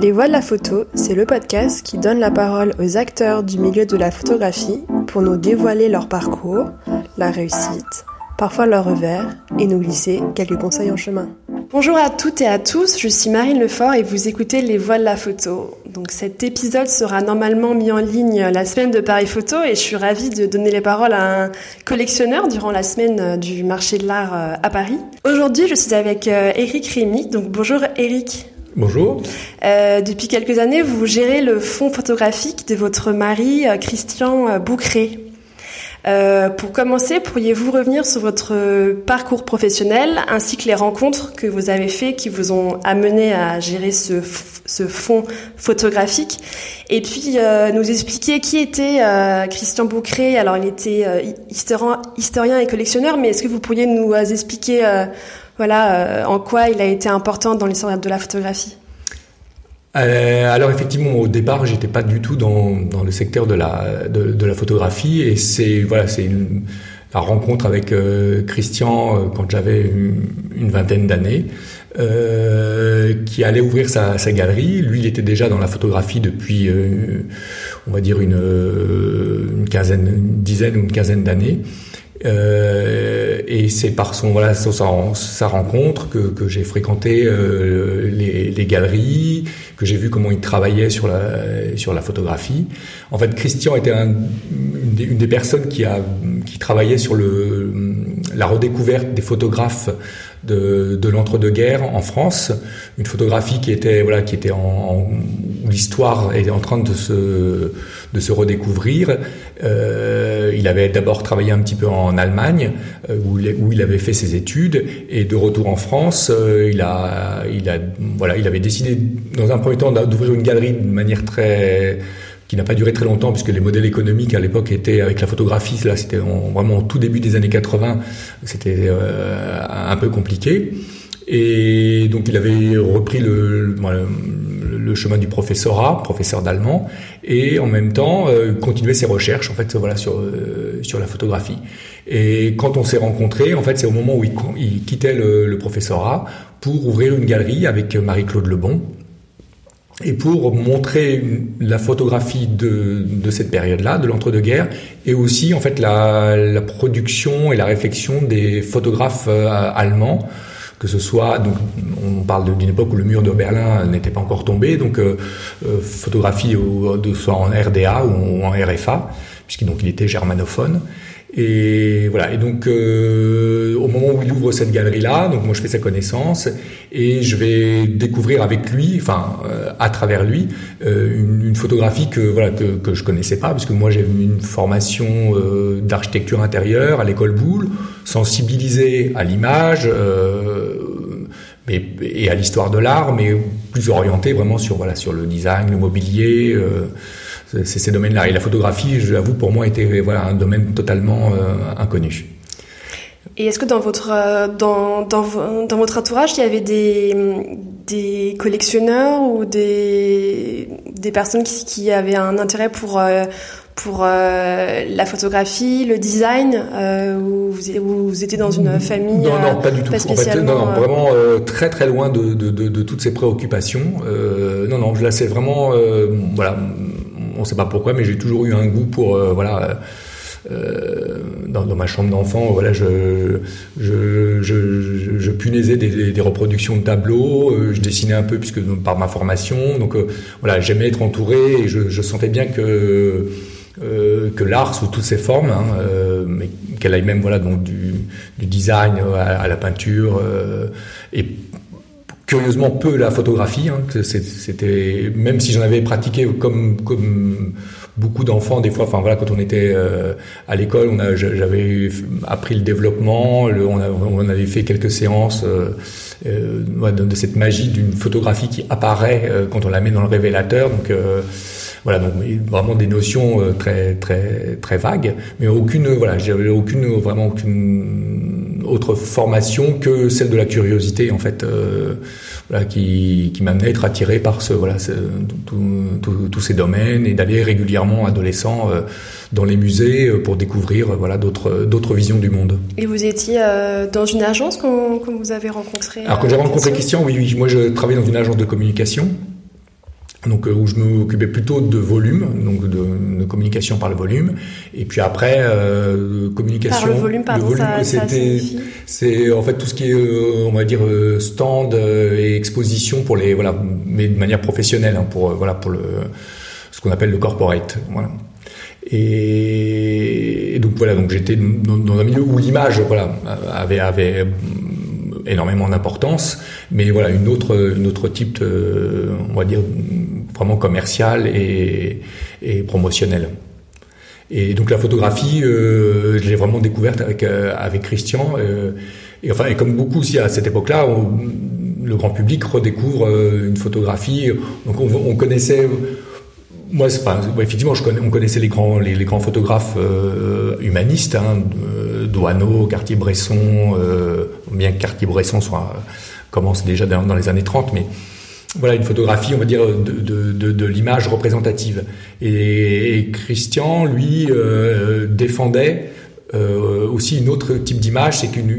Les Voix de la photo, c'est le podcast qui donne la parole aux acteurs du milieu de la photographie pour nous dévoiler leur parcours, la réussite, parfois leur revers, et nous glisser quelques conseils en chemin. Bonjour à toutes et à tous, je suis Marine Lefort et vous écoutez Les Voix de la photo. Donc cet épisode sera normalement mis en ligne la semaine de Paris Photo et je suis ravie de donner les paroles à un collectionneur durant la semaine du marché de l'art à Paris. Aujourd'hui, je suis avec Eric Rémy. Donc bonjour Eric. Bonjour. Euh, depuis quelques années, vous gérez le fonds photographique de votre mari, euh, Christian euh, Boucré. Pour commencer, pourriez-vous revenir sur votre parcours professionnel ainsi que les rencontres que vous avez faites qui vous ont amené à gérer ce, ce fonds photographique? Et puis nous expliquer qui était Christian Boucré. Alors il était historien et collectionneur, mais est-ce que vous pourriez nous expliquer voilà, en quoi il a été important dans l'histoire de la photographie euh, alors effectivement, au départ, j'étais pas du tout dans, dans le secteur de la, de, la photographie, et c'est voilà, c'est la rencontre avec euh, Christian euh, quand j'avais une, vingtaine d'années, qui allait ouvrir sa, sa, galerie. Lui, il était déjà dans la photographie depuis, on va dire une, une quinzaine, une dizaine ou une quinzaine d'années. Euh, et c'est par son voilà sa, sa rencontre que, que j'ai fréquenté euh, les, les, galeries, que j'ai vu comment il travaillait sur la sur la photographie. En fait, Christian était un, une, des, une, des, personnes qui a qui travaillait sur le la redécouverte des photographes de, de l'entre-deux-guerres en France, une photographie qui était voilà qui était en, en l'histoire était en train de se de se redécouvrir. Euh, il avait d'abord travaillé un petit peu en Allemagne euh, où, il, où, il, avait fait ses études et de retour en France, euh, il a il a voilà il avait décidé dans un premier temps d'ouvrir une galerie de manière très qui n'a pas duré très longtemps puisque les modèles économiques à l'époque étaient avec la photographie, là c'était vraiment au tout début des années 80, c'était euh, un peu compliqué. Et donc il avait repris le, le, chemin du professorat, professeur d'allemand, et en même temps euh, continuer ses recherches en fait voilà sur euh, sur la photographie. Et quand on s'est rencontrés, en fait c'est au moment où il, il quittait le, le professorat pour ouvrir une galerie avec Marie-Claude Lebon, et pour montrer la photographie de, de cette période-là, de l'entre-deux-guerres, et aussi en fait la, la, production et la réflexion des photographes euh, allemands, que ce soit donc on parle d'une époque où le mur de Berlin n'était pas encore tombé, donc euh, euh, photographie de, soit en RDA ou en RFA, puisqu'il donc il était germanophone. Et voilà. Et donc, euh, au moment où il ouvre cette galerie-là, donc moi je fais sa connaissance et je vais découvrir avec lui, enfin euh, à travers lui, euh, une, une, photographie que voilà que, que je connaissais pas, parce que moi j'ai une formation euh, d'architecture intérieure à l'école Boulle, sensibilisé à l'image. Euh, mais, et à l'histoire de l'art, mais plus orienté vraiment sur voilà sur le design, le mobilier, c'est ces domaines-là. Et la photographie, je l'avoue, pour moi, était voilà, un domaine totalement euh, inconnu. Et est-ce que dans votre, euh, dans, dans, dans, votre entourage, il y avait des, des collectionneurs ou des, des personnes qui, qui avaient un intérêt pour, euh, pour euh, la photographie, le design, euh, ou vous, vous, étiez dans une famille Non, non, pas du tout. Pas en fait, non, non, vraiment très très loin de, de, de, de toutes ces préoccupations. non, non, là c'est vraiment, voilà, on ne sait pas pourquoi, mais j'ai toujours eu un goût pour euh, voilà. Euh, dans, dans, ma chambre d'enfant, voilà, je, punaisais des, reproductions de tableaux, euh, je dessinais un peu puisque par ma formation, donc euh, voilà, j'aimais être entouré et je, sentais bien que euh, que l'art sous toutes ses formes, hein, mais qu'elle aille même voilà donc du, du design à, à, la peinture et curieusement peu la photographie. Hein, c'était même si j'en avais pratiqué comme comme beaucoup d'enfants des fois. Enfin voilà, quand on était euh, à l'école, on a j'avais appris le développement. On, a, on, avait fait quelques séances euh, euh, de, de, cette magie d'une photographie qui apparaît euh, quand on la met dans le révélateur. Donc euh, voilà, donc vraiment des notions euh, très très très vagues, mais aucune voilà, j'avais aucune vraiment aucune autre formation que celle de la curiosité en fait, euh, voilà, qui, qui m'amenait à être attiré par ce voilà tous ces domaines et d'aller régulièrement adolescent euh, dans les musées euh, pour découvrir voilà d'autres d'autres visions du monde. Et vous étiez euh, dans une agence quand, quand, vous avez rencontré Alors quand j'ai rencontré Christian, oui, oui, moi je travaillais dans une agence de communication donc où je m'occupais plutôt de volume, donc de, communication par le volume, et puis après euh, communication. Par le volume, pardon, volume, c'était, c'est en fait tout ce qui est, on va dire stand et exposition pour les voilà, mais de manière professionnelle, hein, pour voilà pour le ce qu'on appelle le corporate, voilà. Et, donc voilà, donc j'étais dans, un milieu où l'image, voilà, avait avait énormément d'importance, mais voilà une autre une autre type, de, on va dire vraiment commercial et, et promotionnel. Et donc la photographie, euh, je l'ai vraiment découverte avec euh, avec Christian. Euh, et enfin, et comme beaucoup aussi à cette époque-là, le grand public redécouvre euh, une photographie. Donc on, on connaissait moi, enfin, effectivement, on connaissait les grands, les, grands photographes euh, humanistes, hein, Douaneau, Cartier-Bresson, euh, bien que Cartier-Bresson commence déjà dans, les années 30, mais voilà une photographie, on va dire, de, l'image représentative. Et, Christian, lui, euh, défendait euh, aussi une autre type d'image, c'est qu'une,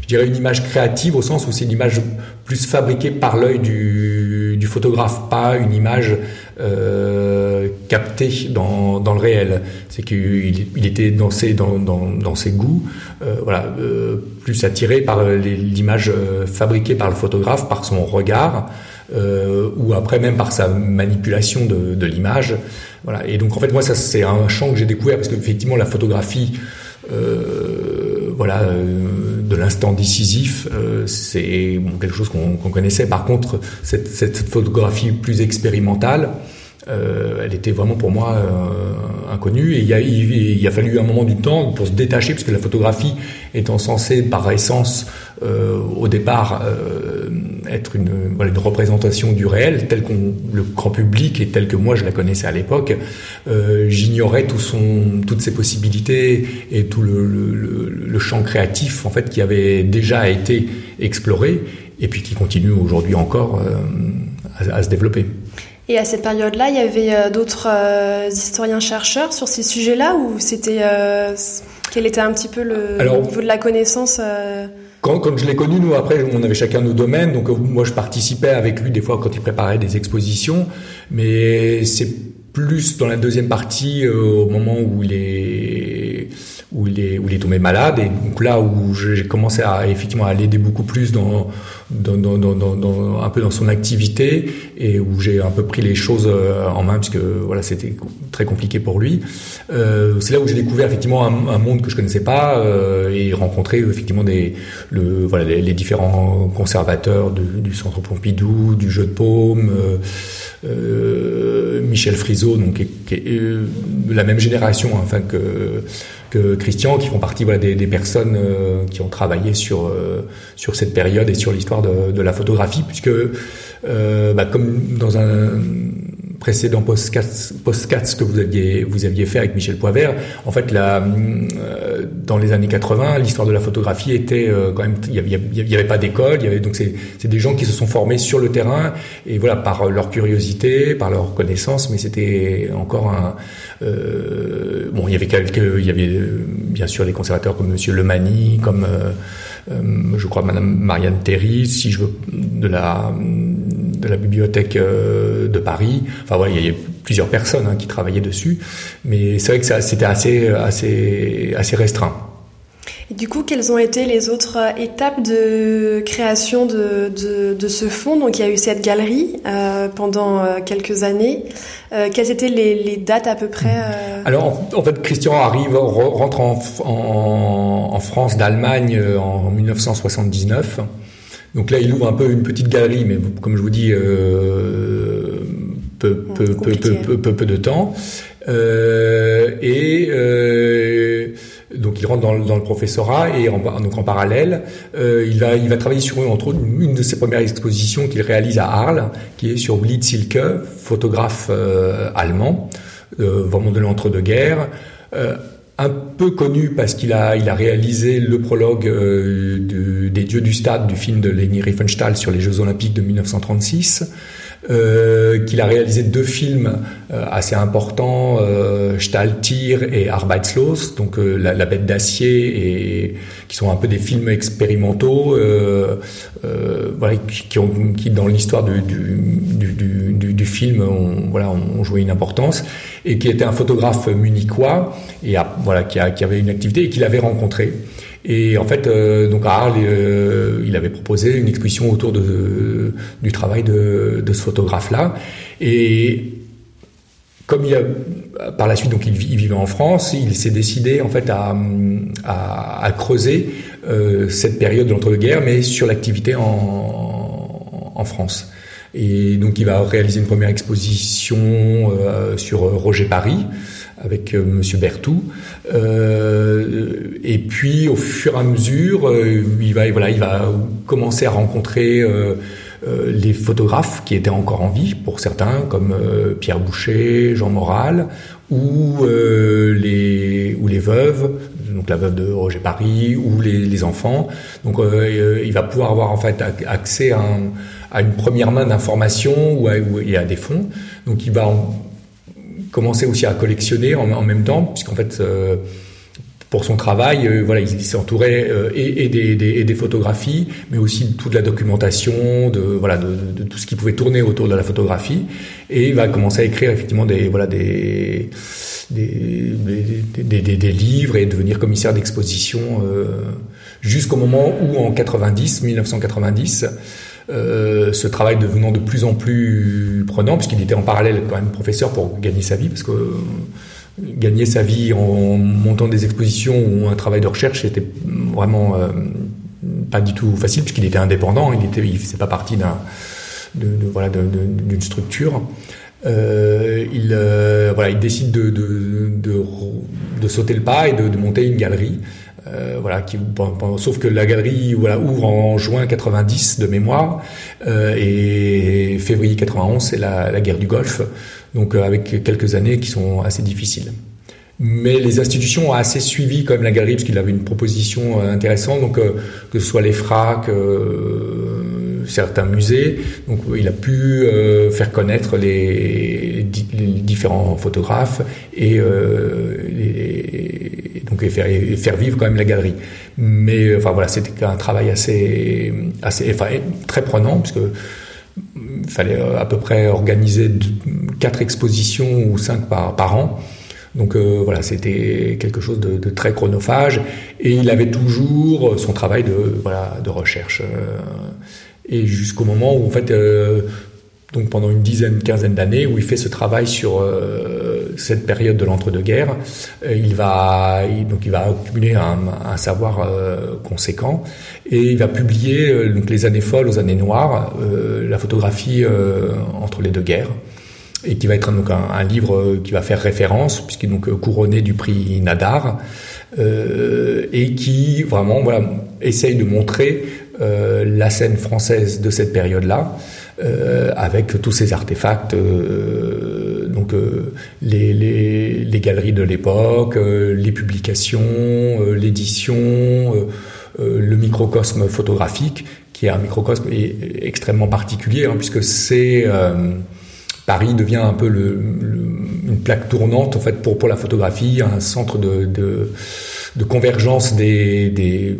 je dirais une image créative au sens où c'est une image plus fabriquée par l'œil du photographe, pas une image euh, capté dans, dans le réel. C'est qu'il il était dans ses, dans, dans, dans ses goûts, euh, voilà, euh, plus attiré par l'image euh, fabriquée par le photographe, par son regard, euh, ou après même par sa manipulation de, de l'image. Voilà. Et donc en fait moi ça c'est un champ que j'ai découvert parce qu'effectivement la photographie euh, voilà, l'instant décisif, euh, c'est quelque chose qu'on connaissait. Par contre, cette, photographie plus expérimentale, euh, elle était vraiment pour moi euh, inconnue et il a, il, a, fallu un moment du temps pour se détacher puisque la photographie étant censée par essence euh, au départ euh, être une, voilà, une représentation du réel tel qu'on le grand public et tel que moi je la connaissais à l'époque euh, j'ignorais tout son toutes ses possibilités et tout le, le, le, champ créatif en fait qui avait déjà été exploré et puis qui continue aujourd'hui encore à, à se développer. Et à cette période-là, il y avait euh, d'autres euh, historiens-chercheurs sur ces sujets-là ou c'était euh, quel était un petit peu le niveau de la connaissance quand, quand, je l'ai connu, nous après, on avait chacun nos domaines. Donc moi, je participais avec lui des fois quand il préparait des expositions, mais c'est plus dans la deuxième partie au moment où il est où il est où il est tombé malade. Et donc là où j'ai commencé à effectivement à l'aider beaucoup plus dans dans, un peu dans son activité et où j'ai un peu pris les choses euh, en main parce que voilà c'était très compliqué pour lui. Euh, c'est là où j'ai découvert effectivement un, monde que je connaissais pas euh, et rencontré effectivement les, différents conservateurs du centre Pompidou du jeu de paume Michel Frisot donc la même génération hein, que Christian, qui font partie des, des personnes qui ont travaillé sur sur cette période et sur l'histoire de, la photographie, puisque euh, bah, comme dans un précédent post-cats que vous aviez vous aviez fait avec Michel Poivert, en fait là, euh, dans les années 80, l'histoire de la photographie était quand même il y avait, y avait pas d'école, donc c'est des gens qui se sont formés sur le terrain et voilà par leur curiosité, par leur connaissance, mais c'était encore un euh, bon, il y avait quelques, il y avait euh, bien sûr les conservateurs comme Monsieur Lemani, comme euh, je crois Madame Marianne Théry, si je veux, de la de la bibliothèque de Paris. Enfin voilà, il y a plusieurs personnes hein, qui travaillaient dessus, mais c'est vrai que c'était assez assez assez restreint. Et du coup, quelles ont été les autres euh, étapes de création de, de, de ce fonds? Donc, il y a eu cette galerie euh, pendant euh, quelques années. Euh, quelles étaient les, les, dates à peu près euh... Alors, en, fait, Christian arrive, rentre en, en, en France d'Allemagne euh, en 1979. Donc là, il ouvre un peu une petite galerie, mais comme je vous dis, peu, peu, peu, peu, peu, peu, de temps. et donc il rentre dans, dans le professorat et en, donc en parallèle, euh, il va il va travailler sur entre autres une de ses premières expositions qu'il réalise à Arles, qui est sur Blitz Silke, photographe euh, allemand, euh, vraiment de l'entre-deux-guerres. Euh, un peu connu parce qu'il a, il a réalisé le prologue euh, de, des dieux du stade du film de Leni Riefenstahl sur les Jeux Olympiques de 1936 euh, qu'il a réalisé deux films euh, assez importants, euh, Stahltier et Arbeitslos, donc euh, la, la, bête d'acier, et qui sont un peu des films expérimentaux, euh, voilà, qui, qui, ont, qui dans l'histoire du, du, du, du, film ont, voilà, ont joué une importance, et qui était un photographe munichois, et voilà, qui, a, qui avait une activité et qu'il avait rencontré. Et en fait, euh, donc à Arles, euh, il avait proposé une exposition autour du travail de, ce photographe-là. Et comme il a, par la suite, donc il, vivait en France, il s'est décidé en fait à, creuser euh, cette période de l'entre-deux-guerres, mais sur l'activité en, en France. Et donc il va réaliser une première exposition sur Roger Paris avec euh, Monsieur Bertou. Euh, et puis au fur et à mesure, euh, il va voilà, il va commencer à rencontrer euh, euh, les photographes qui étaient encore en vie pour certains, comme Pierre Boucher, Jean Moral, ou les ou les veuves, donc la veuve de Roger Paris, ou les, les enfants. Donc il va pouvoir avoir en fait accès à, un, à une première main d'informations ou, à, ou à des fonds. Donc il va en, commençait aussi à collectionner en, même temps, puisqu'en fait, euh, pour son travail, euh, voilà, il, s'est entouré euh, et, des, des, photographies, mais aussi de toute la documentation, de voilà, de, tout ce qui pouvait tourner autour de la photographie, et il va commencer à écrire effectivement des voilà des des, des, livres et devenir commissaire d'exposition jusqu'au moment où en 90, 1990 euh, ce travail devenant de plus en plus prenant, puisqu'il était en parallèle quand même professeur pour gagner sa vie, parce que euh, gagner sa vie en montant des expositions ou un travail de recherche, c'était vraiment euh, pas du tout facile, puisqu'il était indépendant, il était, il faisait pas partie d'un, voilà, d'une structure. Il, voilà, il décide de, de, de, de, sauter le pas et de, monter une galerie euh, sauf que la galerie ouvre en juin 90 de mémoire euh, et février 91 c'est la, guerre du Golfe, donc euh, avec quelques années qui sont assez difficiles. Mais les institutions ont assez suivi quand même la galerie parce qu'il avait une proposition intéressante, donc que ce soit les FRAC, certains musées, donc il a pu faire connaître les, les, différents photographes et les, donc et faire, vivre quand même la galerie. Mais enfin voilà, c'était un travail assez, assez, enfin, très prenant puisque il fallait euh, à peu près organiser quatre expositions ou cinq par, an. Donc euh, voilà, c'était quelque chose de, très chronophage et il avait toujours son travail de voilà de recherche euh, et jusqu'au moment où en fait euh, donc pendant une dizaine, quinzaine d'années, où il fait ce travail sur euh, cette période de l'entre-deux-guerres. Euh, il va donc il va accumuler un, savoir euh, conséquent et il va publier euh, donc les années folles aux années noires, la photographie entre les deux guerres et qui va être donc un, livre qui va faire référence puisqu'il est donc couronné du prix Nadar et qui vraiment voilà essaye de montrer la scène française de cette période-là. Euh, avec tous ces artefacts, donc euh, les, galeries de l'époque, les publications, l'édition, le microcosme photographique, qui est un microcosme extrêmement particulier, hein, puisque c'est Paris devient un peu une plaque tournante en fait pour la photographie, un centre de de convergence des, des,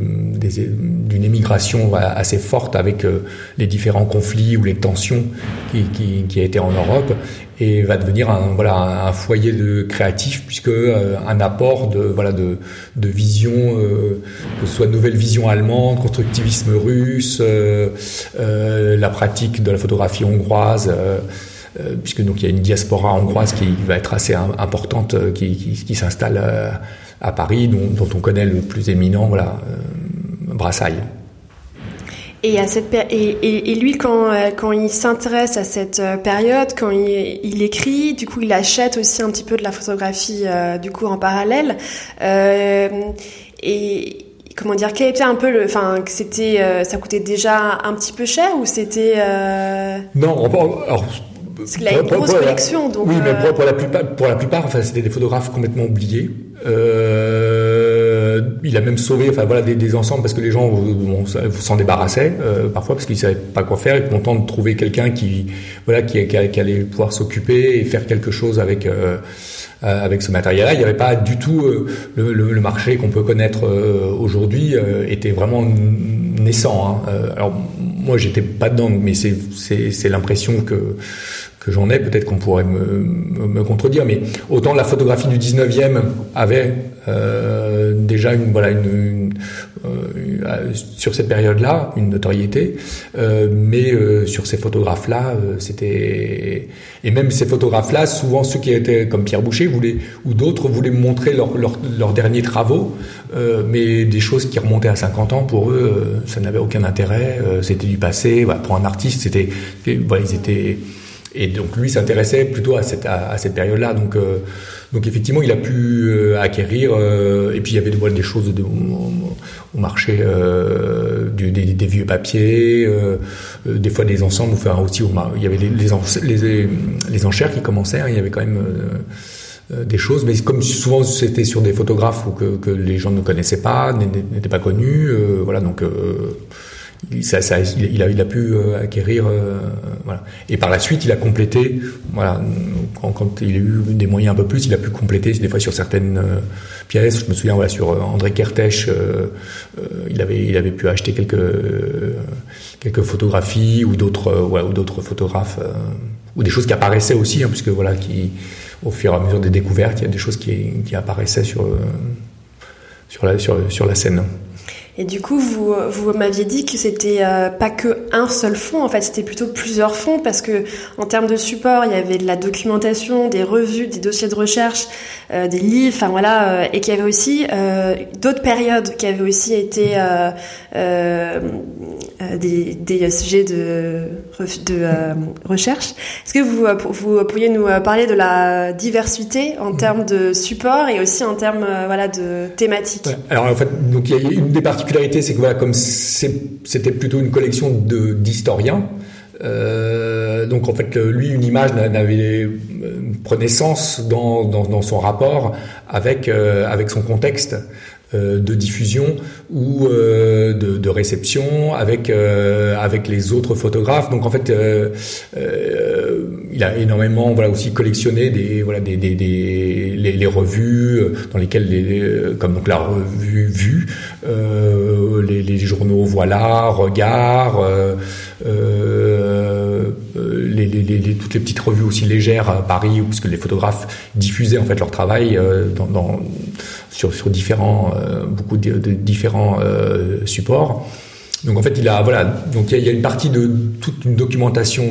d'une émigration assez forte avec euh, les différents conflits ou les tensions qui, qui, qui a été en Europe et va devenir un voilà un foyer de créatif puisque euh, un apport de voilà de, de vision euh, que ce soit nouvelle vision allemande constructivisme russe la pratique de la photographie hongroise puisque donc il y a une diaspora hongroise qui va être assez importante qui, qui, qui s'installe à Paris, dont, dont, on connaît le plus éminent, voilà, euh, Brassailles. Et, à cette et, et, lui, quand, euh, quand il s'intéresse à cette euh, période, quand il, il, écrit, du coup, il achète aussi un petit peu de la photographie euh, du coup en parallèle. Euh, et comment dire, quel était un peu le, enfin, c'était, euh, ça coûtait déjà un petit peu cher ou c'était Non, alors parce qu'il a une grosse collection. Donc oui, mais pour, pour, la plupart, pour la plupart, enfin, c'était des photographes complètement oubliés. Euh, il a même sauvé, enfin voilà, des, des ensembles parce que les gens bon, s'en débarrassaient euh, parfois parce qu'ils savaient pas quoi faire. Ils étaient contents de trouver quelqu'un qui, voilà, qui, qui, qui, allait pouvoir s'occuper et faire quelque chose avec. Euh, euh avec ce matériel-là, il n'y avait pas du tout euh, le, le, le, marché qu'on peut connaître euh, aujourd'hui était vraiment naissant. Hein. alors moi j'étais pas dedans, mais c'est c'est l'impression que que j'en ai, peut-être qu'on pourrait me, me, contredire, mais autant la photographie du 19e avait euh, déjà une voilà une, euh, sur cette période-là une notoriété, euh, mais euh, sur ces photographes-là, euh, c'était et même ces photographes-là, souvent ceux qui étaient comme Pierre Boucher voulaient ou d'autres voulaient montrer leurs leur, derniers travaux, mais des choses qui remontaient à 50 ans pour eux, ça n'avait aucun intérêt, c'était du passé. Voilà, pour un artiste, c'était voilà, ils étaient et donc lui s'intéressait plutôt à cette, à, cette période-là. Donc, euh, donc effectivement, il a pu euh, acquérir. Euh, et puis il y avait des, des choses au, marché, du, des, des, vieux papiers, des fois des ensembles. Enfin aussi, il y avait les, les, les, enchères qui commençaient. Hein, il y avait quand même des choses, mais comme souvent c'était sur des photographes ou que, que les gens ne connaissaient pas, n'étaient pas connus, voilà donc il, ça, ça, il, a, il a pu euh, acquérir. Euh, voilà. Et par la suite, il a complété. Voilà, quand, il a eu des moyens un peu plus, il a pu compléter des fois sur certaines euh, pièces. Je me souviens, voilà, sur André Kertész, il avait, il avait pu acheter quelques quelques photographies ou d'autres, ouais, ou d'autres photographes ou des choses qui apparaissaient aussi, hein, puisque voilà, qui au fur et à mesure des découvertes, il y a des choses qui, qui apparaissaient sur sur la sur, sur la scène. Et du coup, vous, vous m'aviez dit que c'était euh, pas que un seul fond, en fait, c'était plutôt plusieurs fonds parce que en termes de support, il y avait de la documentation, des revues, des dossiers de recherche, euh, des livres, enfin voilà, euh, et qu'il y avait aussi d'autres périodes qui avaient aussi été des, sujets de, de recherche. Est-ce que vous, vous pourriez nous parler de la diversité en termes de support et aussi en termes voilà de thématiques? Alors en fait, donc il y a une des parties c'est que voilà, comme c'était plutôt une collection d'historiens, euh, donc en fait, lui, une image n'avait euh, prenait sens dans, son rapport euh, avec son contexte. Euh, de diffusion ou euh, de, de, réception avec euh, avec les autres photographes. Donc en fait, il a énormément voilà aussi collectionné des voilà des, des, des les, les, revues dans lesquelles les, comme donc la revue Vue, les, les, journaux Voilà, Regard. Les, toutes les petites revues aussi légères à Paris, puisque les photographes diffusaient en fait leur travail dans sur, différents, euh, beaucoup de, de différents euh, supports. Donc en fait, il a voilà, donc il y, a, une partie de toute une documentation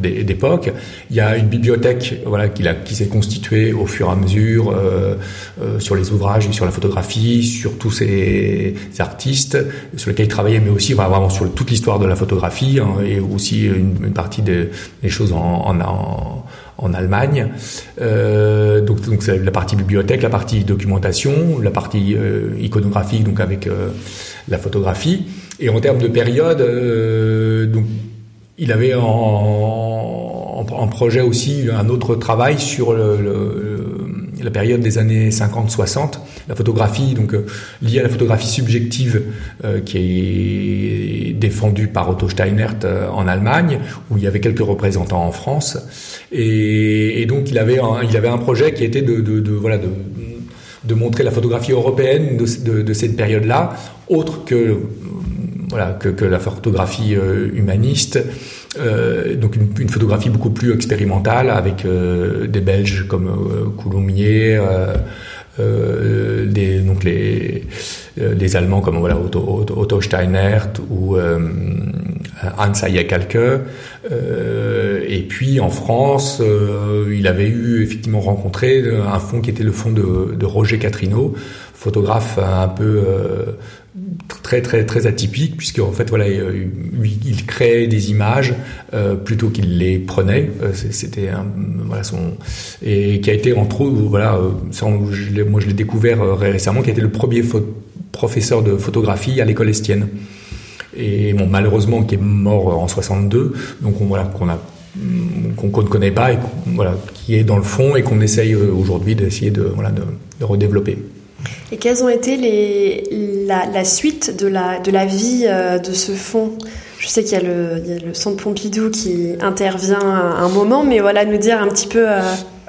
d'époque. Il y a une bibliothèque voilà qui, qui s'est constituée au fur et à mesure euh, euh, sur les ouvrages, sur la photographie, sur tous ces, artistes sur lesquels il travaillait, mais aussi vraiment sur toute l'histoire de la photographie hein, et aussi une, partie des, choses en, en en Allemagne. Euh, donc, c'est la partie bibliothèque, la partie documentation, la partie euh, iconographique, donc avec euh, la photographie. Et en termes de période, donc il avait en, projet aussi un autre travail sur le, la période des années 50-60, la photographie donc euh, liée à la photographie subjective euh, qui est défendue par Otto Steinert euh, en Allemagne, où il y avait quelques représentants en France, et, et donc il avait un, il avait un projet qui était de, de, de voilà de de montrer la photographie européenne de, de, de cette période-là, autre que voilà que, que la photographie humaniste euh, donc une, une, photographie beaucoup plus expérimentale avec euh, des Belges comme euh, Coulommiers, euh, euh, des, donc les, les Allemands comme voilà Otto, Otto Steinert ou Hans Eyekalke. et puis en France, il avait eu effectivement rencontré un fond qui était le fond de, de Roger Catrino, photographe un peu très très très atypique puisque en fait voilà lui il créait des images euh, plutôt qu'il les prenait euh, c'était son et qui a été entre autres voilà euh, je moi je l'ai découvert euh, récemment qui a été le premier professeur de photographie à l'école estienne et malheureusement qui est mort en 62 donc on voilà qu'on a qu'on ne connaît pas et voilà qui est dans le fond et qu'on essaye aujourd'hui d'essayer de voilà de redévelopper. Et quelles ont été les, la, suite de la, de la vie euh, de ce fonds Je sais qu'il y, a le centre Pompidou qui intervient à un moment, mais voilà, nous dire un petit peu. Euh...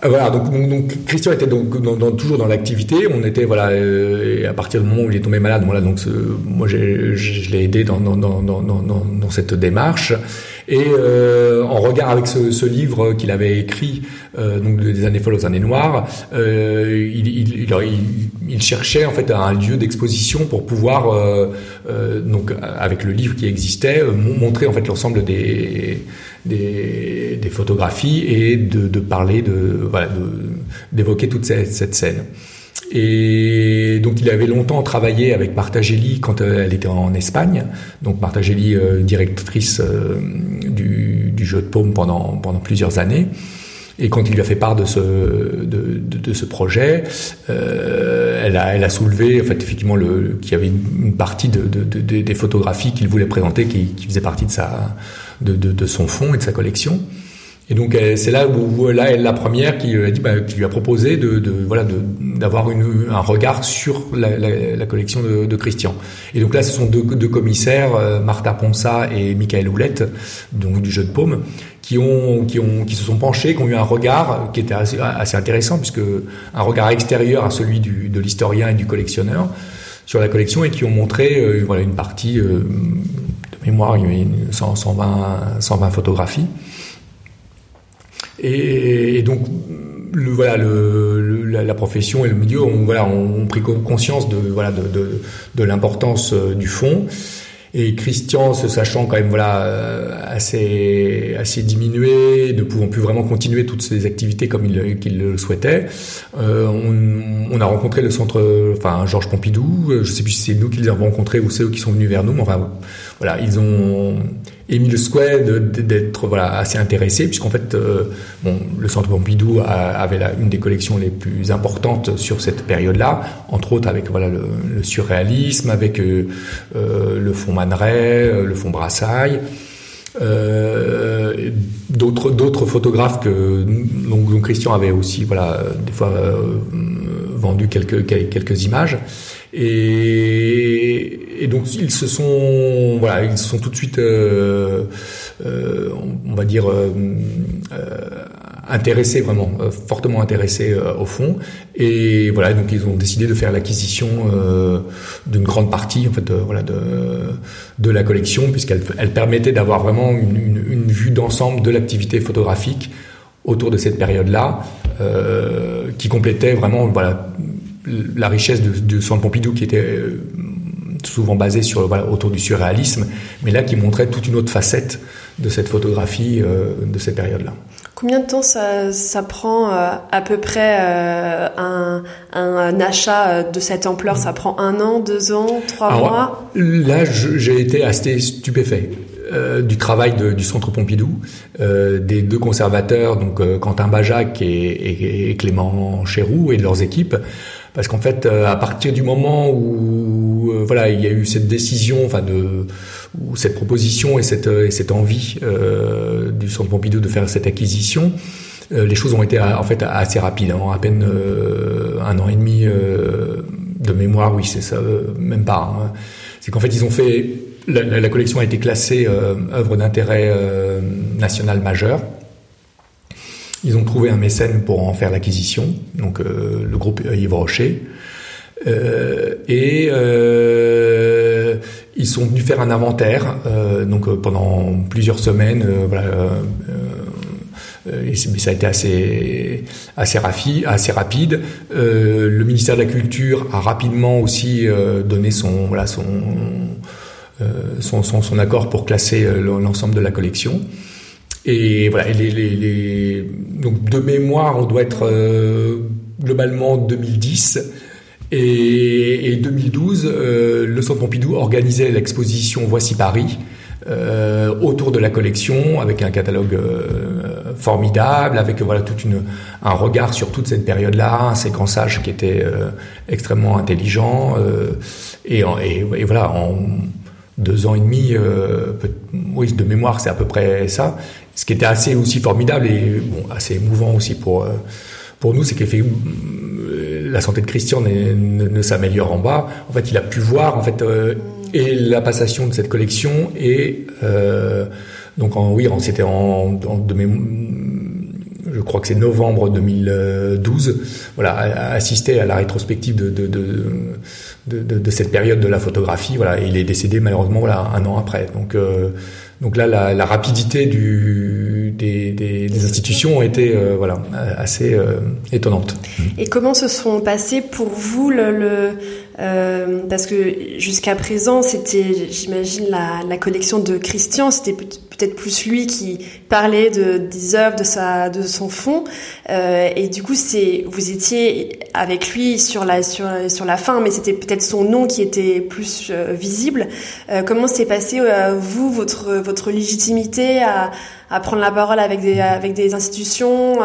voilà, donc, Christian était donc toujours dans l'activité. On était voilà, euh, à partir du moment où il est tombé malade, voilà, donc moi je, l'ai aidé dans, dans, cette démarche. Et euh, en regard avec ce, ce livre qu'il avait écrit, euh, donc des années folles aux années noires, euh, il, il, il, il, cherchait en fait un lieu d'exposition pour pouvoir, euh, euh, donc avec le livre qui existait, montrer en fait l'ensemble des des, des, photographies et de, de parler de voilà d'évoquer toute cette, cette, scène. Et donc il avait longtemps travaillé avec Marta Gelli quand euh, elle était en Espagne. Donc Marta Gelli, euh, directrice euh, du, jeu de paume pendant, pendant plusieurs années. Et quand il lui a fait part de ce, de, ce projet, elle, a, elle a soulevé, en fait, effectivement, le, qu'il y avait une, partie de, des photographies qu'il voulait présenter qui, qui faisait partie de sa, de, de, son fonds et de sa collection. Et donc c'est là où là elle la première qui, a dit, bah, qui lui a proposé de, de voilà d'avoir un regard sur la, collection de, de, Christian. Et donc là ce sont deux, commissaires, euh, Martha Ponsa et Michael Houlette, donc du jeu de paume, qui ont qui ont qui se sont penchés, qui ont eu un regard qui était assez, intéressant puisque un regard extérieur à celui de l'historien et du collectionneur sur la collection et qui ont montré euh, voilà une partie euh, mémoire, il y avait 120, 120 photographies. Et, donc, le, voilà, le, la, profession et le milieu ont, voilà, ont pris conscience de, voilà, de, de, de l'importance euh, du fond. Et Christian, se sachant quand même voilà euh, assez assez diminué, ne pouvant plus vraiment continuer toutes ses activités comme il qu'il le souhaitait, euh, on, on, a rencontré le centre, enfin Georges Pompidou. Je sais plus si c'est nous qui les avons rencontrés ou c'est eux qui sont venus vers nous. Mais enfin voilà, ils ont émis le souhait d'être voilà assez intéressés puisqu'en fait euh, bon le Centre Pompidou avait la, une des collections les plus importantes sur cette période-là entre autres avec voilà le, surréalisme avec euh, euh le fond Man euh, le fond Brassailles euh, d'autres d'autres photographes que donc, Christian avait aussi voilà des fois vendu quelques quelques images et, et, donc ils se sont, voilà, ils se sont tout de suite, euh, euh, on va dire, euh, euh intéressés vraiment, euh, fortement intéressés euh, au fond. Et voilà, donc ils ont décidé de faire l'acquisition d'une grande partie, en fait, voilà, de, de la collection, puisqu'elle elle permettait d'avoir vraiment une, une, une vue d'ensemble de l'activité photographique autour de cette période-là, qui complétait vraiment, voilà la richesse de, de Centre Pompidou qui était euh, souvent basée sur voilà, autour du surréalisme, mais là qui montrait toute une autre facette de cette photographie euh, de cette période-là. Combien de temps ça, ça prend euh, à peu près euh, un, un, achat de cette ampleur? Ça prend un an, deux ans, trois mois? Là, j'ai été assez stupéfait. Euh, du travail de, du Centre Pompidou, euh, des deux conservateurs, donc Quentin Bajac et, et, et Clément Chéroux et de leurs équipes, parce qu'en fait, euh, à partir du moment où euh, voilà, il y a eu cette décision, enfin de ou cette proposition et cette, et cette envie euh, du Centre Pompidou de faire cette acquisition, euh, les choses ont été en fait assez rapides. Hein. à peine un an et demi de mémoire, oui, c'est ça, même pas. Hein. C'est qu'en fait, ils ont fait la, la, collection a été classée œuvre d'intérêt national majeur. Ils ont trouvé un mécène pour en faire l'acquisition, donc euh, le groupe Yves Rocher. Euh, et euh, ils sont venus faire un inventaire, euh, donc euh, pendant plusieurs semaines, voilà. mais ça a été assez assez, assez rapide. le ministère de la Culture a rapidement aussi donné son voilà son, son, son, son accord pour classer l'ensemble de la collection. Et voilà, les, les, les, donc de mémoire, on doit être euh, globalement 2010. Et, et 2012, euh, le Centre Pompidou organisait l'exposition Voici Paris euh, autour de la collection, avec un catalogue euh, formidable, avec voilà toute une un regard sur toute cette période-là, un séquençage qui était euh, extrêmement intelligent. Et, et, et, voilà, en deux ans et demi, oui, de mémoire, c'est à peu près ça ce qui était assez aussi formidable et bon, assez émouvant aussi pour, euh, pour nous, c'est que euh, la santé de Christian ne, s'améliore en bas. En fait, il a pu voir en fait euh, et la passation de cette collection et euh, donc en, oui, c'était en, en, de je crois que c'est novembre 2012, voilà, assisté à la rétrospective de de, de, de, de, cette période de la photographie. Voilà, et il est décédé malheureusement voilà, un an après. Donc, euh, donc là, la, la rapidité du, des, des, des, institutions a été euh, voilà, assez euh, étonnante. Et comment se sont passés pour vous le, le euh, parce que jusqu'à présent, c'était, j'imagine, la, la, collection de Christian, c'était peut-être plus lui qui parlait de, des œuvres de, sa, de son fond. Euh, et du coup, c'est, vous étiez avec lui sur la, sur, sur la fin, mais c'était peut-être son nom qui était plus euh, visible. Euh, comment s'est passé, euh, vous, votre, votre légitimité à, à prendre la parole avec des, avec des institutions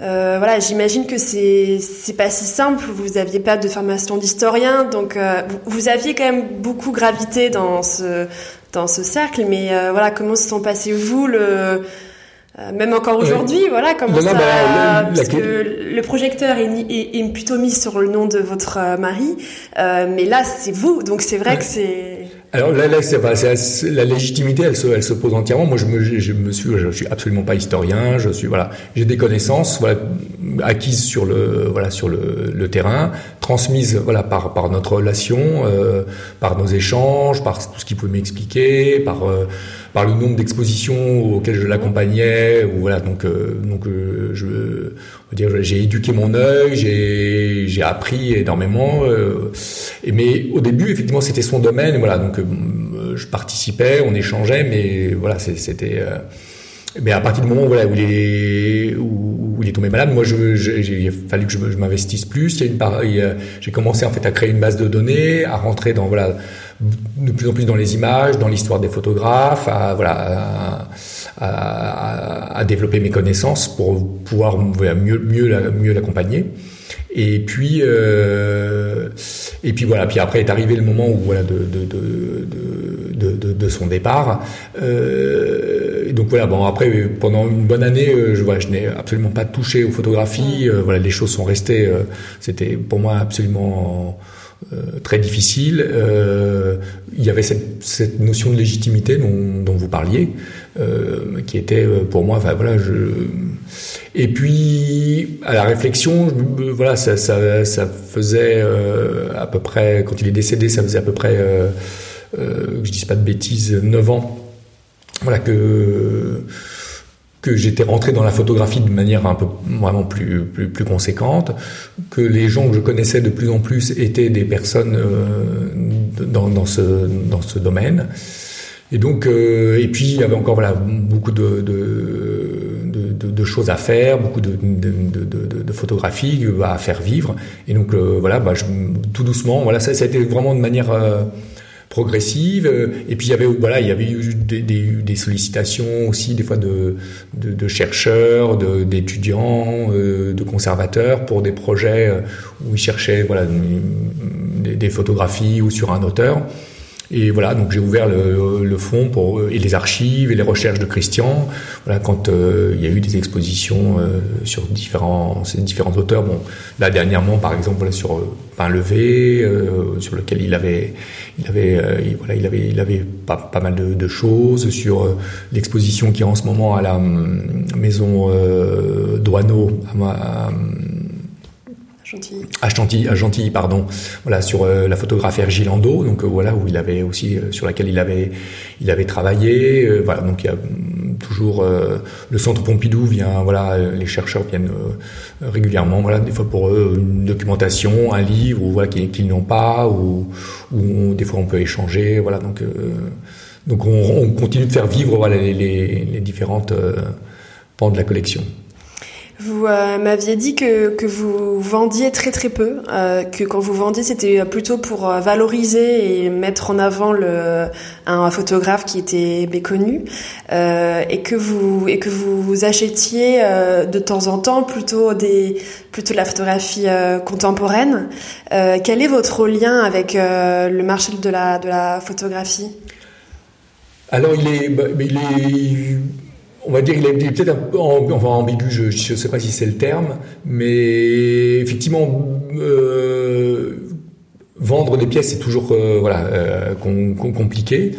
euh, voilà, j'imagine que c'est c'est pas si simple. Vous aviez pas de formation d'historien, donc euh, vous, aviez quand même beaucoup gravité dans ce dans ce cercle. Mais euh, voilà, comment se sont passés vous le euh, même encore aujourd'hui, voilà comment ça, bah, parce que le projecteur est, est, est, plutôt mis sur le nom de votre mari, mais là c'est vous, donc c'est vrai que c'est alors là, là c'est, la légitimité, elle se, elle se pose entièrement. Moi, je me, je me suis, je suis absolument pas historien. Je suis, voilà, j'ai des connaissances, voilà, acquises sur le, voilà, sur le, le terrain, transmises, voilà, par, par notre relation, euh, par nos échanges, par tout ce qu'il pouvait m'expliquer, par, euh, par le nombre d'expositions auxquelles je l'accompagnais, ou voilà, donc, euh, donc, euh, je, dire, j'ai éduqué mon œil, j'ai, j'ai appris énormément. Euh, et, mais au début, effectivement, c'était son domaine. Voilà, donc je participais, on échangeait, mais voilà, c'était. Mais à partir du moment voilà, où, il est, où, il est tombé malade, moi, je, je, il a fallu que je, m'investisse plus. J'ai commencé en fait à créer une base de données, à rentrer dans voilà de plus en plus dans les images, dans l'histoire des photographes, à voilà. À, à, à, développer mes connaissances pour pouvoir mieux mieux mieux l'accompagner. Et puis, euh, et puis voilà. Puis après est arrivé le moment où voilà de de de de, de, de son départ. Euh, et donc voilà. Bon après pendant une bonne année, euh, je voilà, je n'ai absolument pas touché aux photographies. Euh, voilà, les choses sont restées. C'était pour moi absolument euh, très difficile. Euh, il y avait cette, cette, notion de légitimité dont, dont vous parliez, euh, qui était pour moi, enfin voilà, je. Et puis à la réflexion, je, voilà, ça, ça, ça faisait à peu près, quand il est décédé, ça faisait à peu près, que je dise pas de bêtises, 9 ans. Voilà que que j'étais rentré dans la photographie de manière un peu vraiment plus, plus, plus conséquente, que les gens que je connaissais de plus en plus étaient des personnes euh, dans, dans, ce, dans ce domaine. Et donc, euh, et puis il y avait encore voilà beaucoup de, de, de, de choses à faire, beaucoup de, de, photographies à faire vivre. Et donc euh, voilà, bah, je, tout doucement, voilà, ça, ça a été vraiment de manière euh, progressive. Et puis il y avait voilà, il y avait eu des, des, des sollicitations aussi des fois de, de, de chercheurs, d'étudiants, euh, de conservateurs pour des projets euh, où ils cherchaient voilà des, des photographies ou sur un auteur. Et voilà, donc j'ai ouvert le, le fonds pour et les archives et les recherches de Christian. Voilà, quand euh, il y a eu des expositions euh, sur différents ces différents auteurs. Bon, là dernièrement, par exemple, voilà, sur euh, Pain levé, euh, sur lequel il avait il avait il, voilà, il avait il avait pas, pas mal de, de choses sur l'exposition qui est en ce moment à la hum, maison euh, Douaneau à à Chantilly, à Gentilly, pardon. Voilà sur euh, la photographe Ergilando, donc euh, voilà où il avait aussi euh, sur laquelle il avait il avait travaillé. voilà donc il y a mm, toujours le centre Pompidou vient voilà les chercheurs viennent régulièrement voilà des fois pour eux une documentation, un livre ou voilà qu'ils n'ont pas ou, ou des fois on peut échanger voilà donc donc on, on, continue de faire vivre voilà les, les, les différentes pans de la collection. Vous euh, m'aviez dit que, que vous vendiez très très peu, euh, que quand vous vendiez c'était plutôt pour euh, valoriser et mettre en avant un photographe qui était méconnu, euh, et que vous et que vous achetiez euh, de temps en temps plutôt des plutôt de la photographie contemporaine. quel est votre lien avec le marché de la de la photographie? Alors il est bah, il est on va dire, il est peut-être un peu enfin, ambigu, je ne sais pas si c'est le terme, mais effectivement, euh, vendre des pièces c'est toujours voilà compliqué.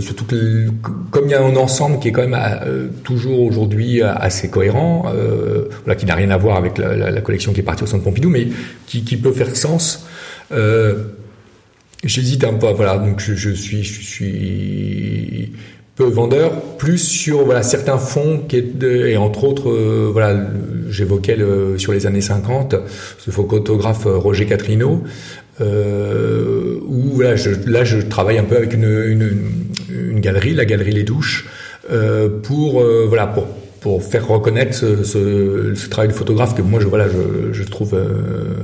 Surtout que comme il y a un ensemble qui est quand même toujours aujourd'hui assez cohérent voilà qui n'a rien à voir avec la, collection qui est partie au centre Pompidou mais qui, peut faire sens J'hésite un peu, voilà, donc je, suis, je suis peu vendeur, plus sur certains fonds et entre autres, euh, voilà, j'évoquais sur les années 50 ce photographe euh, Roger Catrino, euh, où là je travaille un peu avec une, galerie, la galerie Les Douches, pour voilà pour pour faire reconnaître ce, ce, ce, travail de photographe que moi je voilà je, je trouve euh,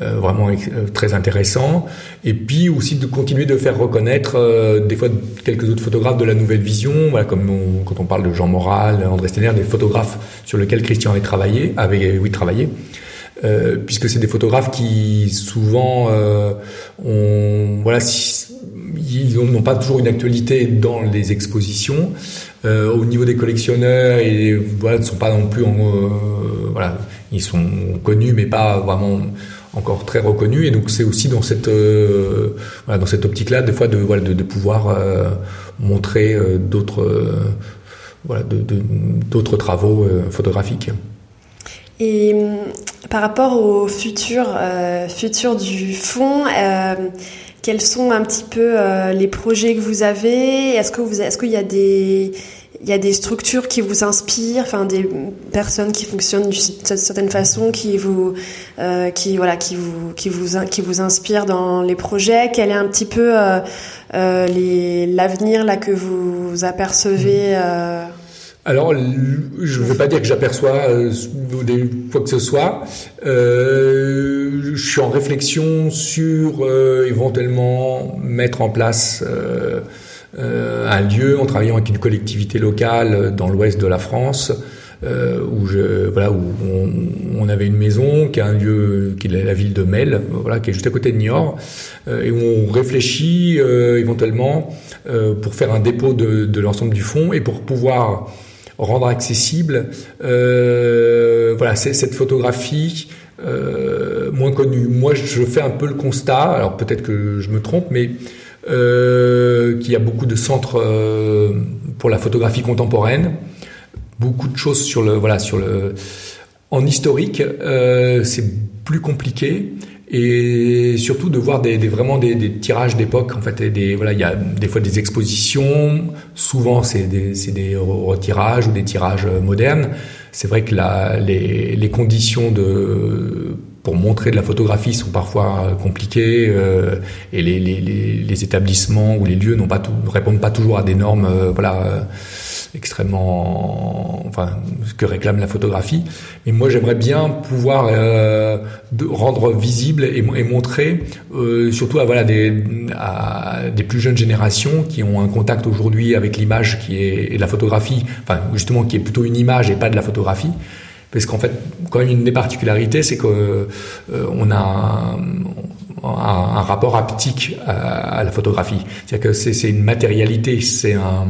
euh vraiment euh, très intéressant. Et puis aussi de continuer de faire reconnaître euh, des fois quelques autres photographes de la nouvelle vision voilà comme on, quand on parle de Jean Moral André Stener des photographes sur lesquels Christian avait travaillé avait oui travaillé. Euh, puisque c'est des photographes qui souvent ont voilà si, ils n'ont pas toujours une actualité dans les expositions euh, au niveau des collectionneurs, et voilà, ne sont pas non plus en, euh, voilà, ils sont connus mais pas vraiment encore très reconnus. Et donc c'est aussi dans cette euh, voilà, dans cette optique-là, des fois de voilà, de, de pouvoir montrer d'autres voilà, d'autres travaux photographiques. Et par rapport au futur, futur du fonds, quels sont un petit peu les projets que vous avez? Est-ce que vous, est-ce qu'il y a des il y a des structures qui vous inspirent, enfin des personnes qui fonctionnent d'une certaine façon, qui vous, euh, qui voilà, qui vous, qui vous, qui vous inspirent dans les projets? Quel est un petit peu euh, euh, les, l'avenir là que vous apercevez euh... Alors, je ne veux pas dire que j'aperçois euh, quoi que ce soit. Euh, je suis en réflexion sur euh, éventuellement mettre en place euh, un lieu en travaillant avec une collectivité locale dans l'ouest de la France. Euh, où je voilà où on, avait une maison qui est un lieu qui est la ville de Mel voilà qui est juste à côté de Niort euh, et où on réfléchit euh, éventuellement euh, pour faire un dépôt de, de l'ensemble du fonds et pour pouvoir rendre accessible. Voilà cette photographie moins connue. Moi je fais un peu le constat alors peut-être que je me trompe mais euh, qu'il y a beaucoup de centres euh, pour la photographie contemporaine, beaucoup de choses sur le voilà sur le en historique, euh, c'est plus compliqué et surtout de voir des, des vraiment des, des tirages d'époque en fait des voilà il y a des fois des expositions souvent c'est des, des retirages ou des tirages modernes. C'est vrai que la, les, les conditions de pour montrer de la photographie sont parfois compliqués euh, et les, les, les, établissements ou les lieux n'ont pas tout, répondent pas toujours à des normes euh, voilà euh, extrêmement enfin ce que réclame la photographie. Mais moi j'aimerais bien pouvoir euh, rendre visible et, montrer euh, surtout à voilà des à des plus jeunes générations qui ont un contact aujourd'hui avec l'image qui est et la photographie enfin justement qui est plutôt une image et pas de la photographie. Parce qu'en fait, quand même une des particularités, c'est qu'on euh, a un, rapport haptique à, à la photographie. C'est-à-dire que c'est une matérialité, c'est un,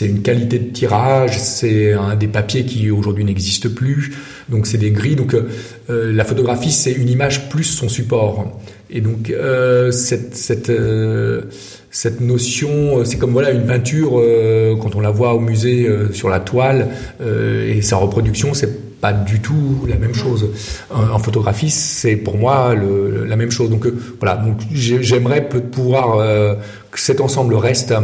une qualité de tirage, c'est un des papiers qui aujourd'hui n'existent plus. Donc c'est des grilles. Donc euh, la photographie, c'est une image plus son support. Et donc euh, cette, cette euh, cette notion, c'est comme voilà une peinture euh, quand on la voit au musée euh, sur la toile et sa reproduction, c'est pas du tout la même chose. En, photographie, c'est pour moi le, la même chose. Donc euh, voilà, donc j'aimerais pouvoir euh, que cet ensemble reste euh,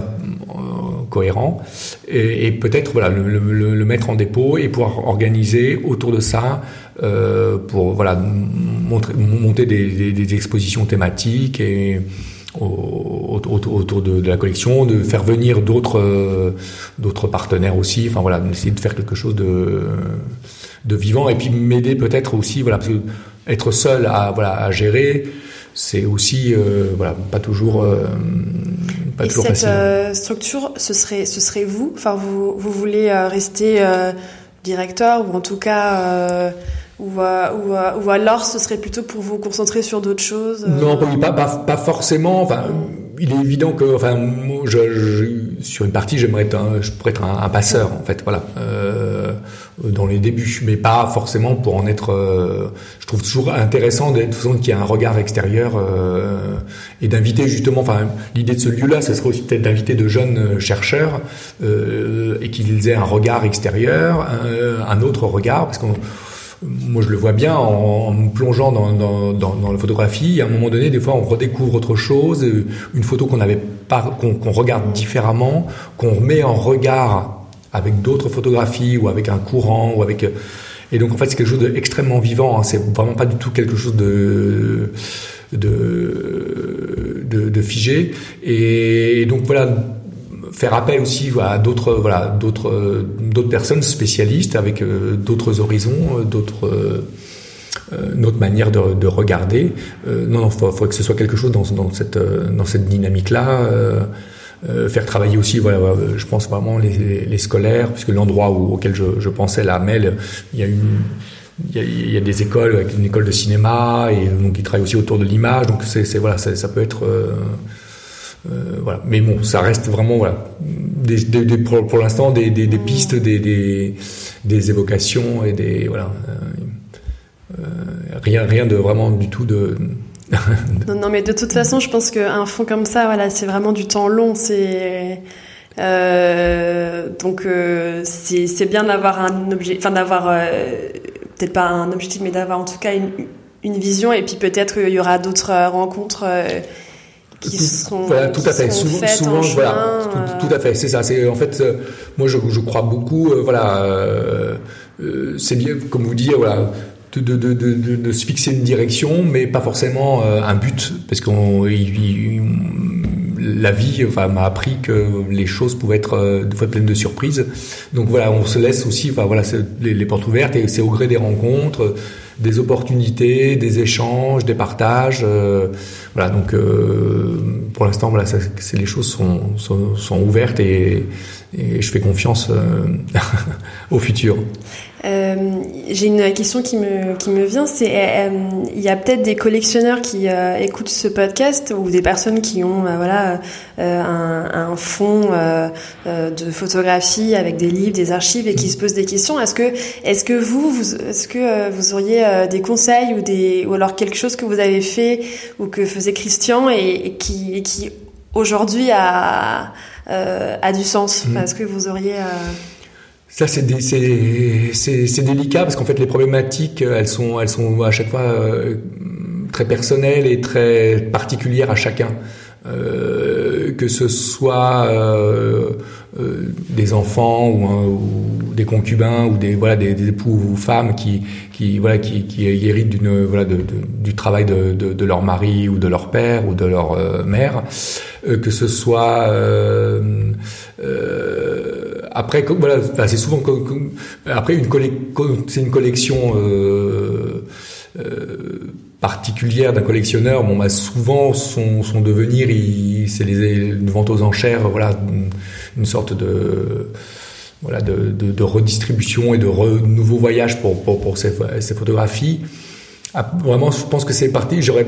cohérent et, et peut-être voilà le, le, le, mettre en dépôt et pouvoir organiser autour de ça euh, pour voilà montrer, monter des, des, des expositions thématiques et autour de, de, la collection, de faire venir d'autres d'autres partenaires aussi. Enfin voilà, d'essayer de faire quelque chose de de vivant et puis m'aider peut-être aussi voilà parce que être seul à voilà à gérer c'est aussi euh, voilà pas toujours euh, pas et toujours cette facile. Euh, structure ce serait ce serait vous? Enfin vous vous voulez euh, rester euh, directeur ou en tout cas ou, ou, ou alors ce serait plutôt pour vous concentrer sur d'autres choses Non, pas, pas, pas forcément. Enfin, il est évident que, enfin, moi, je, je, sur une partie, j'aimerais être, un, je pourrais être un, un, passeur, en fait, voilà. Euh, dans les débuts, mais pas forcément pour en être. je trouve toujours intéressant d'être qu'il y a un regard extérieur et d'inviter justement. Enfin, l'idée de ce lieu-là, ce serait aussi peut-être d'inviter de jeunes chercheurs et qu'ils aient un regard extérieur, un autre regard, parce qu'on moi je le vois bien en, me plongeant dans, la photographie. À un moment donné, des fois, on redécouvre autre chose, une photo qu'on avait pas, qu'on regarde différemment, qu'on remet en regard avec d'autres photographies ou avec un courant ou avec et donc en fait c'est quelque chose d'extrêmement vivant. Hein. C'est vraiment pas du tout quelque chose de de, figé. Et donc voilà faire appel aussi à d'autres voilà d'autres d'autres personnes spécialistes avec euh, d'autres horizons, euh, d'autres euh, notre manière de, de regarder. non, non, faut, faut que ce soit quelque chose dans, dans cette dans cette dynamique-là. faire travailler aussi, voilà, je pense vraiment les, scolaires, puisque l'endroit auquel je, pensais, la Mel, il y a une il y, a, des écoles avec une école de cinéma et donc ils travaillent aussi autour de l'image donc c'est voilà ça, peut être euh, voilà. Mais bon, ça reste vraiment voilà, pour, l'instant des, pistes, des, évocations et des voilà. Euh, euh, rien, rien de vraiment du tout de. non, non, mais de toute façon, je pense qu'un fond comme ça, voilà, c'est vraiment du temps long. C'est euh, donc euh, c'est bien d'avoir un objet, enfin d'avoir peut-être pas un objectif, mais d'avoir en tout cas une, une vision. Et puis peut-être il y aura d'autres rencontres qui sont voilà, tout à fait souvent, souvent voilà tout, à fait c'est ça c'est en fait euh, moi je, je, crois beaucoup euh, voilà euh, c'est bien comme vous dire voilà de, de, de, de, se fixer une direction mais pas forcément un but. Parce qu'on la vie enfin m'a appris que les choses pouvaient être fois pleines de surprises. Donc voilà on se laisse aussi enfin voilà les, les portes ouvertes et c'est au gré des rencontres des opportunités, des échanges, des partages. Euh, voilà, donc euh, pour l'instant, voilà, c'est les choses sont, sont, sont ouvertes et, et, je fais confiance euh, au futur. Euh, j'ai une question qui me, qui me vient, c'est euh, il y a peut-être des collectionneurs qui euh, écoutent ce podcast ou des personnes qui ont voilà un, un fonds de photographie avec des livres, des archives et qui se posent des questions. Est-ce que est-ce que vous, vous est-ce que vous auriez des conseils ou des ou alors quelque chose que vous avez fait ou que faisait Christian et, qui et qui aujourd'hui a a du sens? Mmh. Est-ce que vous auriez ça, c'est c'est délicat parce qu'en fait, les problématiques, euh, elles sont, elles sont à chaque fois euh, très personnelles et très particulières à chacun. Euh, que ce soit euh, euh, des enfants ou, des concubins ou des voilà des, époux ou femmes qui qui voilà qui, qui héritent d'une voilà de, du travail de, de, leur mari ou de leur père ou de leur mère, que ce soit après, voilà, c'est souvent après une c'est une collection euh, euh, particulière d'un collectionneur. Bon, bah, souvent son, son devenir, c'est les une vente aux enchères, voilà, une, sorte de voilà de, de, de, redistribution et de nouveau voyage pour pour, pour ces, ces photographies. Ah, vraiment, je pense que c'est parti. J'aurais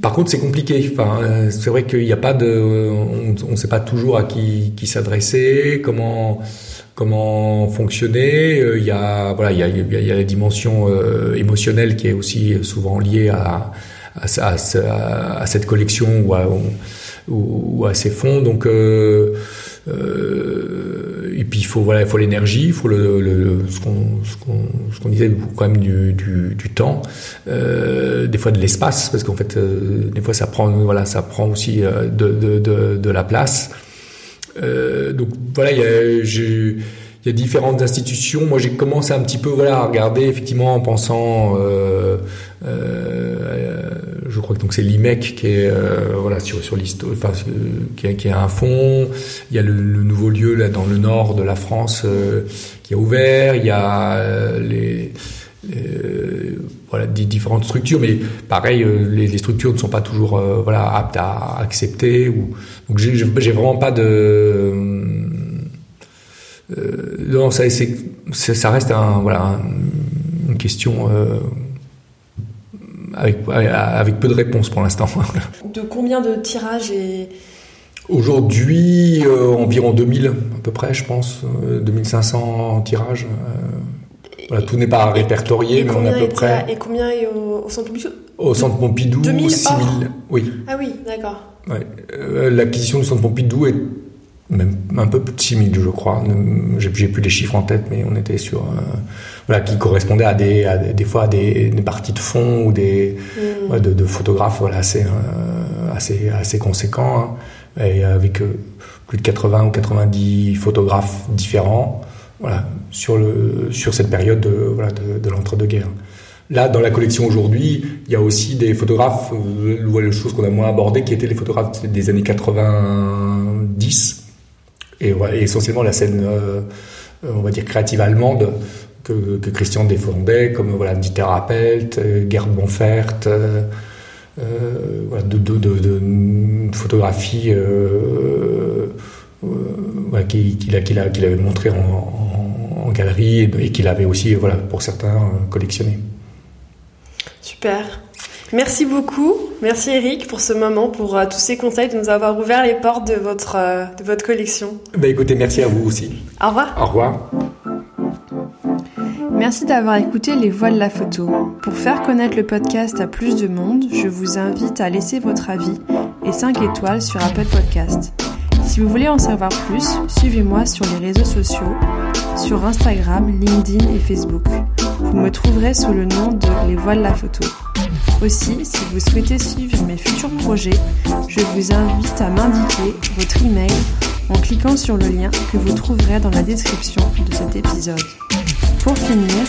par contre, c'est compliqué. Enfin, euh, c'est vrai qu'il n'y a pas de, on ne sait pas toujours à qui, qui s'adresser, comment comment fonctionner. Euh, il y a voilà, il y a, il y a la dimension euh, émotionnelle qui est aussi souvent liée à à, à, à cette collection ou à, ou, à ces fonds. Donc euh, et puis il faut voilà, il faut l'énergie, il faut le, le, ce qu'on ce qu'on disait quand même du, du, temps, euh, des fois de l'espace parce qu'en fait euh, des fois ça prend voilà ça prend aussi de, de, de, la place. Donc voilà il y a il y a différentes institutions. Moi, j'ai commencé un petit peu voilà à regarder effectivement en pensant euh, euh, je crois que donc c'est l'IMEC qui est euh, voilà sur sur l'histoire, enfin qui a, qui a un fond. Il y a le, nouveau lieu là dans le nord de la France euh, qui a ouvert. Il y a euh, les, voilà des différentes structures, mais pareil, les, les, structures ne sont pas toujours voilà aptes à accepter. Ou donc j'ai vraiment pas de non, ça, ça reste un, voilà, une question avec, avec peu de réponses pour l'instant. de combien de tirages est Aujourd'hui, euh, environ 2000 à peu près, je pense, 2500 tirages. Voilà, tout n'est pas répertorié, mais on a à peu près. et combien est au, centre Pompidou Au centre Pompidou, 2000 6000. Oui. Ah oui, d'accord. Ouais. L'acquisition du centre Pompidou est même un peu plus de 6000, je crois. J'ai plus les chiffres en tête, mais on était sur. voilà, qui correspondait à des, à des, fois à des, parties de fond ou des, mm. de, de, photographes voilà, assez, assez, assez conséquents. Hein, et avec plus de 80 ou 90 photographes différents voilà, sur, le, sur cette période de, voilà, de, de l'entre-deux-guerres. Là, dans la collection aujourd'hui, il y a aussi des photographes, euh, les choses qu'on a moins abordées, qui étaient les photographes des années 90, et, essentiellement la scène, euh, on va dire, créative allemande, que, Christian défendait, comme voilà, Appelt, euh, Gerd Bonfert, euh, euh, voilà, de, photographies euh, qu'il qui, qui, avait montré en, galerie et, qu'il avait aussi, voilà, pour certains, euh, collectionné. Super. Merci beaucoup. Merci Eric pour ce moment, pour euh, tous ces conseils, de nous avoir ouvert les portes de votre, euh, de votre collection. Bah écoutez, merci à vous aussi. Au revoir. Au revoir. Merci d'avoir écouté Les Voix de la photo. Pour faire connaître le podcast à plus de monde, je vous invite à laisser votre avis et 5 étoiles sur Apple Podcast. Si vous voulez en savoir plus, suivez-moi sur les réseaux sociaux, sur Instagram, LinkedIn et Facebook. Vous me trouverez sous le nom de Les Voiles de la Photo. Aussi, si vous souhaitez suivre mes futurs projets, je vous invite à m'indiquer votre email en cliquant sur le lien que vous trouverez dans la description de cet épisode. Pour finir,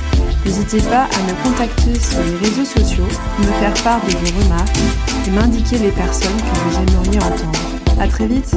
n'hésitez pas à me contacter sur les réseaux sociaux, me faire part de vos remarques et m'indiquer les personnes que vous aimeriez entendre. À très vite